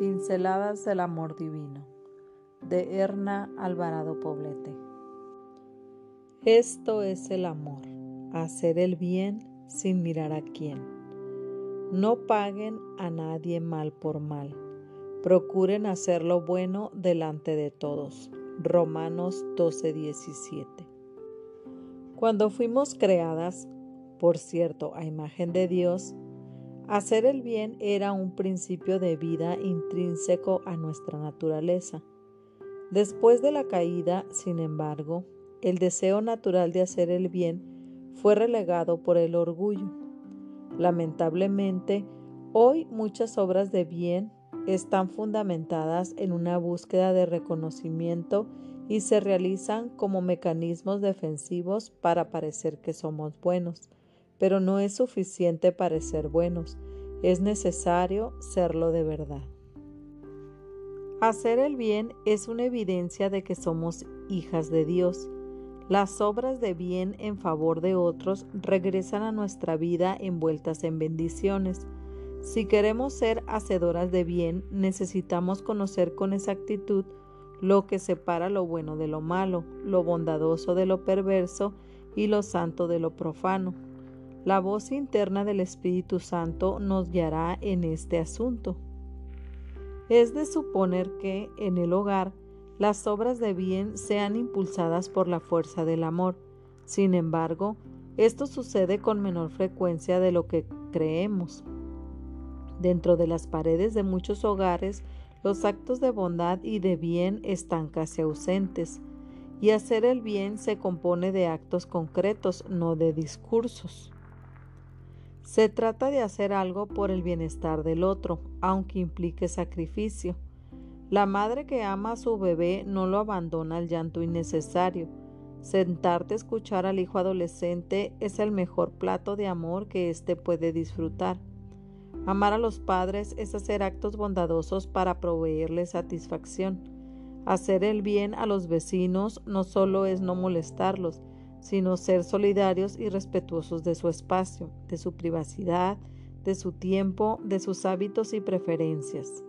Pinceladas del Amor Divino de Erna Alvarado Poblete. Esto es el amor, hacer el bien sin mirar a quién. No paguen a nadie mal por mal. Procuren hacer lo bueno delante de todos. Romanos 12:17. Cuando fuimos creadas, por cierto, a imagen de Dios, Hacer el bien era un principio de vida intrínseco a nuestra naturaleza. Después de la caída, sin embargo, el deseo natural de hacer el bien fue relegado por el orgullo. Lamentablemente, hoy muchas obras de bien están fundamentadas en una búsqueda de reconocimiento y se realizan como mecanismos defensivos para parecer que somos buenos pero no es suficiente para ser buenos, es necesario serlo de verdad. Hacer el bien es una evidencia de que somos hijas de Dios. Las obras de bien en favor de otros regresan a nuestra vida envueltas en bendiciones. Si queremos ser hacedoras de bien, necesitamos conocer con exactitud lo que separa lo bueno de lo malo, lo bondadoso de lo perverso y lo santo de lo profano. La voz interna del Espíritu Santo nos guiará en este asunto. Es de suponer que en el hogar las obras de bien sean impulsadas por la fuerza del amor. Sin embargo, esto sucede con menor frecuencia de lo que creemos. Dentro de las paredes de muchos hogares, los actos de bondad y de bien están casi ausentes, y hacer el bien se compone de actos concretos, no de discursos. Se trata de hacer algo por el bienestar del otro, aunque implique sacrificio. La madre que ama a su bebé no lo abandona al llanto innecesario. Sentarte a escuchar al hijo adolescente es el mejor plato de amor que éste puede disfrutar. Amar a los padres es hacer actos bondadosos para proveerles satisfacción. Hacer el bien a los vecinos no solo es no molestarlos, sino ser solidarios y respetuosos de su espacio, de su privacidad, de su tiempo, de sus hábitos y preferencias.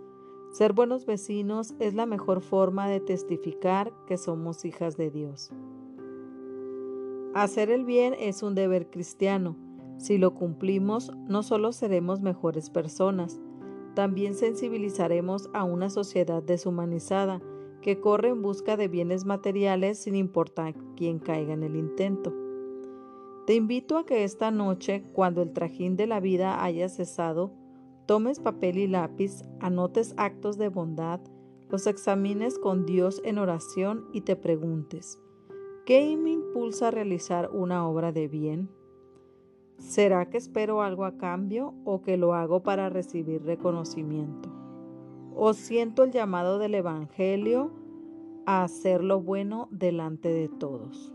Ser buenos vecinos es la mejor forma de testificar que somos hijas de Dios. Hacer el bien es un deber cristiano. Si lo cumplimos, no solo seremos mejores personas, también sensibilizaremos a una sociedad deshumanizada que corre en busca de bienes materiales sin importar quién caiga en el intento. Te invito a que esta noche, cuando el trajín de la vida haya cesado, tomes papel y lápiz, anotes actos de bondad, los examines con Dios en oración y te preguntes, ¿qué me impulsa a realizar una obra de bien? ¿Será que espero algo a cambio o que lo hago para recibir reconocimiento? O siento el llamado del Evangelio a hacer lo bueno delante de todos.